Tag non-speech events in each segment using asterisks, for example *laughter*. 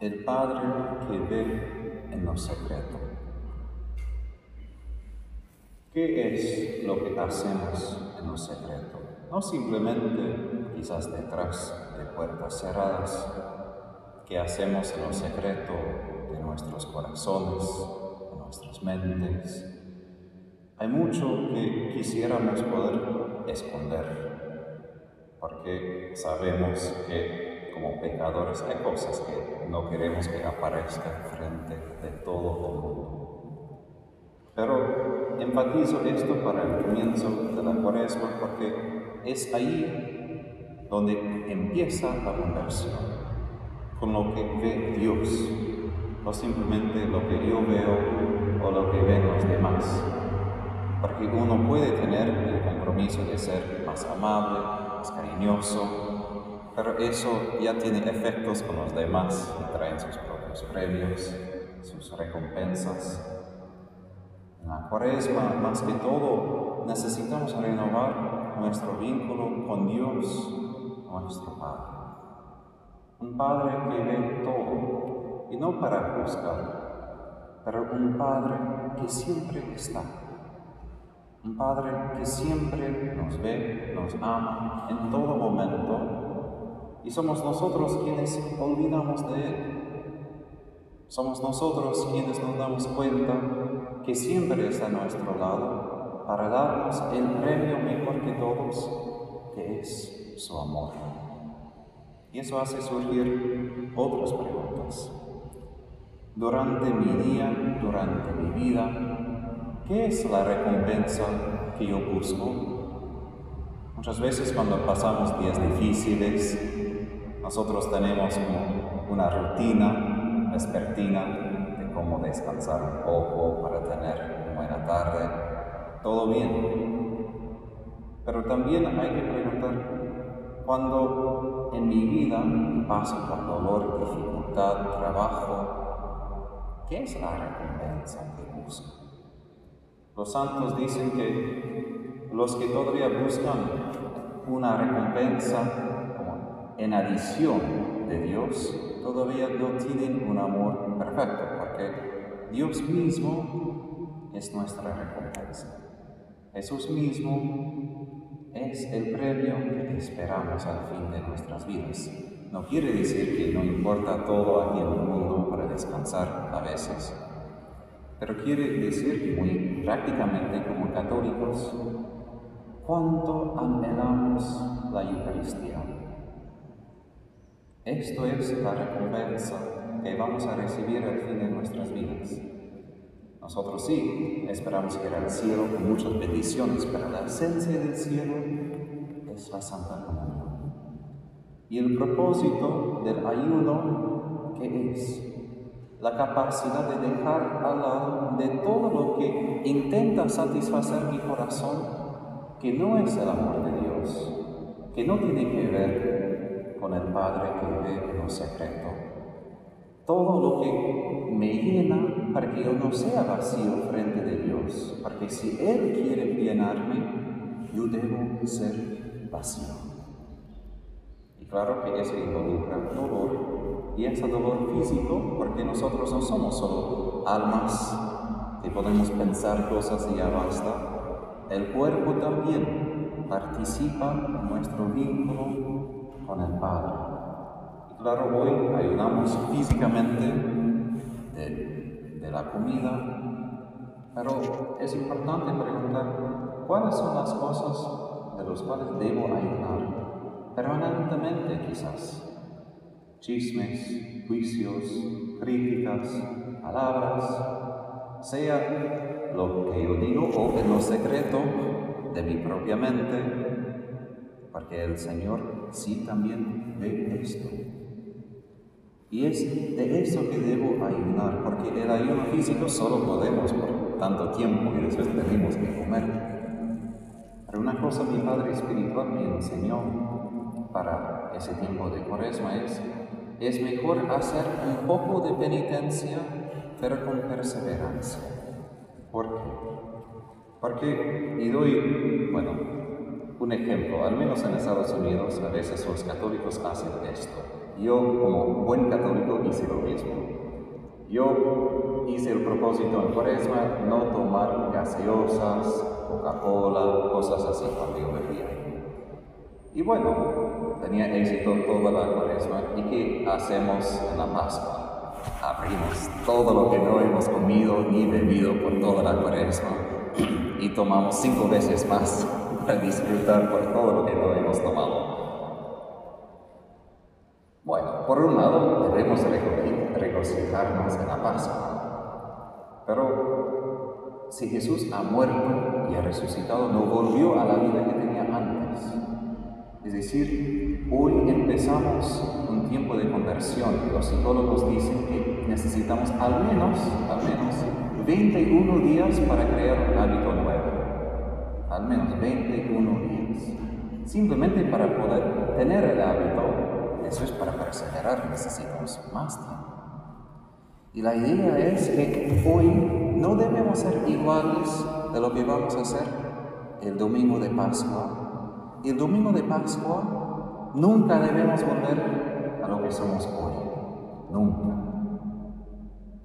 el Padre que ve en lo secreto. ¿Qué es lo que hacemos en lo secreto? No simplemente quizás detrás de puertas cerradas, ¿qué hacemos en lo secreto de nuestros corazones, de nuestras mentes. Hay mucho que quisiéramos poder esconder, porque sabemos que como pecadores hay cosas que no queremos que aparezcan frente de todo el mundo. Pero enfatizo esto para el comienzo de la cuaresma porque es ahí donde empieza la conversión, con lo que ve Dios, no simplemente lo que yo veo o lo que ven los demás. Porque uno puede tener el compromiso de ser más amable, más cariñoso, pero eso ya tiene efectos con los demás y traen sus propios premios, sus recompensas. En la cuaresma, más que todo, necesitamos renovar nuestro vínculo con Dios, nuestro Padre. Un Padre que ve todo, y no para juzgar, pero un Padre que siempre está. Un Padre que siempre nos ve, nos ama en todo momento y somos nosotros quienes olvidamos de Él. Somos nosotros quienes nos damos cuenta que siempre está a nuestro lado para darnos el premio mejor que todos, que es su amor. Y eso hace surgir otras preguntas. Durante mi día, durante mi vida, ¿qué es la recompensa que yo busco? Muchas veces cuando pasamos días difíciles, nosotros tenemos una rutina vespertina de cómo descansar un poco para tener una buena tarde. Todo bien. Pero también hay que preguntar, cuando en mi vida paso por dolor, dificultad, trabajo, ¿qué es la recompensa que busco? Los santos dicen que los que todavía buscan una recompensa en adición de Dios, todavía no tienen un amor perfecto, porque Dios mismo es nuestra recompensa. Jesús mismo es el premio que esperamos al fin de nuestras vidas. No quiere decir que no importa todo aquí en el mundo para descansar a veces, pero quiere decir muy prácticamente como católicos cuánto anhelamos la Eucaristía esto es la recompensa que vamos a recibir al fin de nuestras vidas. Nosotros sí esperamos ir al cielo con muchas bendiciones, pero la esencia del cielo es la Santa Comunión. Y el propósito del ayuno, ¿qué es? La capacidad de dejar al lado de todo lo que intenta satisfacer mi corazón, que no es el amor de Dios, que no tiene que ver con el Padre que ve en lo secreto. Todo lo que me llena para que yo no sea vacío frente de Dios, porque si Él quiere llenarme, yo debo ser vacío. Y claro que eso involucra dolor, y ese dolor físico, porque nosotros no somos solo almas que podemos pensar cosas y ya basta. El cuerpo también participa en nuestro vínculo con el Padre. Y claro, hoy ayudamos físicamente de, la comida, pero es importante preguntar cuáles son las cosas de las cuales debo ayudar permanentemente quizás. Chismes, juicios, críticas, palabras, sea lo que yo digo o en lo secreto de mi propia mente, porque el Señor sí también ve esto. Y es de eso que debo ayunar, porque el ayuno físico solo podemos por tanto tiempo y después tenemos que comer. Pero una cosa mi Padre Espiritual me enseñó para ese tiempo de cuaresma es, es mejor hacer un poco de penitencia, pero con perseverancia. ¿Por qué? Porque, y doy, bueno, un ejemplo, al menos en Estados Unidos, a veces los católicos hacen esto. Yo, como buen católico, hice lo mismo. Yo hice el propósito en cuaresma no tomar gaseosas, Coca-Cola, cosas así cuando yo bebía. Y bueno, tenía éxito toda la cuaresma. ¿Y qué hacemos en la Pascua? Abrimos todo lo que no hemos comido ni bebido por toda la cuaresma *clears throat* y tomamos cinco veces más para disfrutar por todo lo que no hemos tomado. Bueno, por un lado debemos regocijarnos en la Pascua, pero si Jesús ha muerto y ha resucitado, no volvió a la vida que tenía antes. Es decir, hoy empezamos un tiempo de conversión. Los psicólogos dicen que necesitamos al menos, al menos 21 días para crear un hábito nuevo. Menos 21 días. Simplemente para poder tener el hábito, eso es para perseverar, necesitamos más tiempo. Y la idea es que hoy no debemos ser iguales de lo que vamos a hacer el domingo de Pascua. Y el domingo de Pascua nunca debemos volver a lo que somos hoy. Nunca.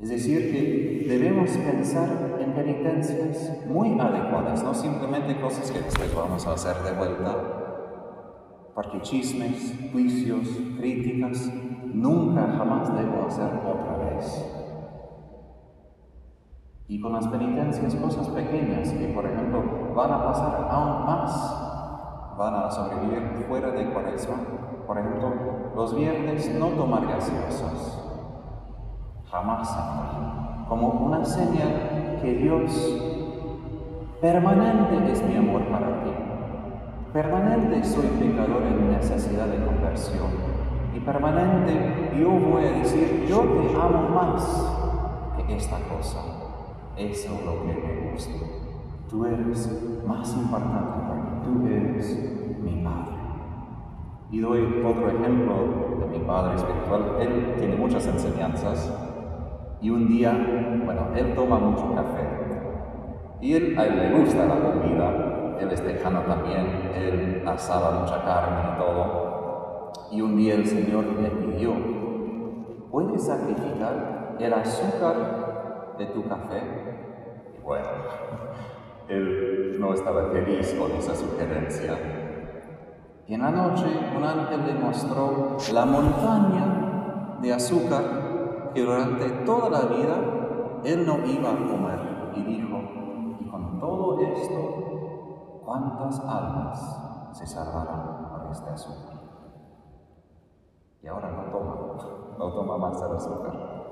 Es decir, que debemos pensar en penitencias muy adecuadas, no simplemente cosas que después vamos a hacer de vuelta, porque chismes, juicios, críticas, nunca jamás debo hacer otra vez. Y con las penitencias, cosas pequeñas que, por ejemplo, van a pasar aún más, van a sobrevivir fuera de cuaresma. Por ejemplo, los viernes no tomar gaseosas, jamás como una señal que Dios permanente es mi amor para ti. Permanente soy pecador en necesidad de conversión. Y permanente yo voy a decir, yo te amo más que esta cosa. Eso es lo que me gusta. Tú eres más importante porque tú eres mi Padre. Y doy otro ejemplo de mi Padre espiritual. Él tiene muchas enseñanzas y un día, bueno, él toma mucho café. Y él, a le gusta la comida, él es tejano también, él asaba mucha carne y todo. Y un día el Señor le pidió, ¿puedes sacrificar el azúcar de tu café? Y bueno, *laughs* él no estaba feliz con esa sugerencia. Y en la noche un ángel le mostró la montaña de azúcar que durante toda la vida él no iba a comer. Y dijo, y con todo esto, ¿cuántas almas se salvarán por este azúcar? Y ahora no toma, *laughs* no toma más el azúcar.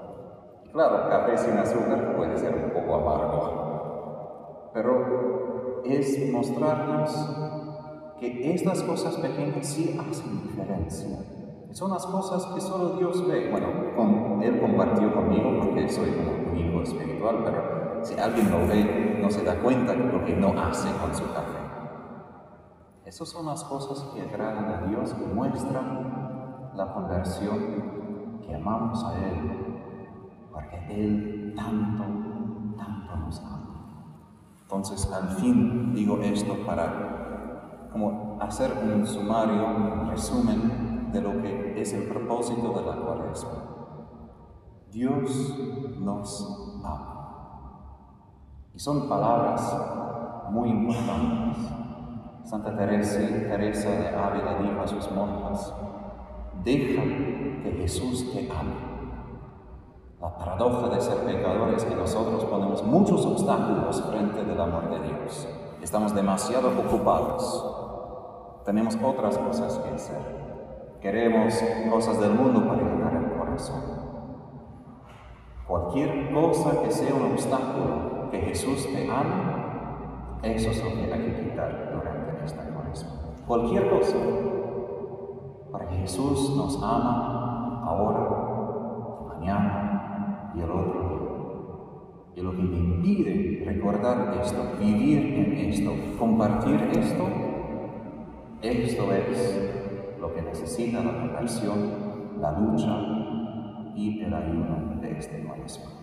Claro, café sin azúcar puede ser un poco amargo, pero es mostrarnos que estas cosas pequeñas sí hacen diferencia son las cosas que solo Dios ve. Bueno, con, Él compartió conmigo porque soy como un hijo espiritual, pero si alguien lo ve, no se da cuenta de lo que no hace con su café. Esas son las cosas que agradan a Dios, que muestran la conversión, que amamos a Él, porque Él tanto, tanto nos ama. Entonces, al fin digo esto para como hacer un sumario, un resumen de lo que es el propósito de la cuaresma. Dios nos ama. Y son palabras muy importantes. Santa Teresa, Teresa de Ávila dijo a sus monjas, deja que Jesús te ame. La paradoja de ser pecadores es que nosotros ponemos muchos obstáculos frente del amor de Dios. Estamos demasiado ocupados. Tenemos otras cosas que hacer. Queremos cosas del mundo para llenar el corazón. Cualquier cosa que sea un obstáculo que Jesús te ame, eso es lo que hay que quitar durante esta cuaresma. Cualquier cosa. Para que Jesús nos ama ahora, mañana y el otro día. Y lo que me impide recordar esto, vivir en esto, compartir esto, esto es lo que necesita la conversión, la lucha y el ayuno de este cuaresma.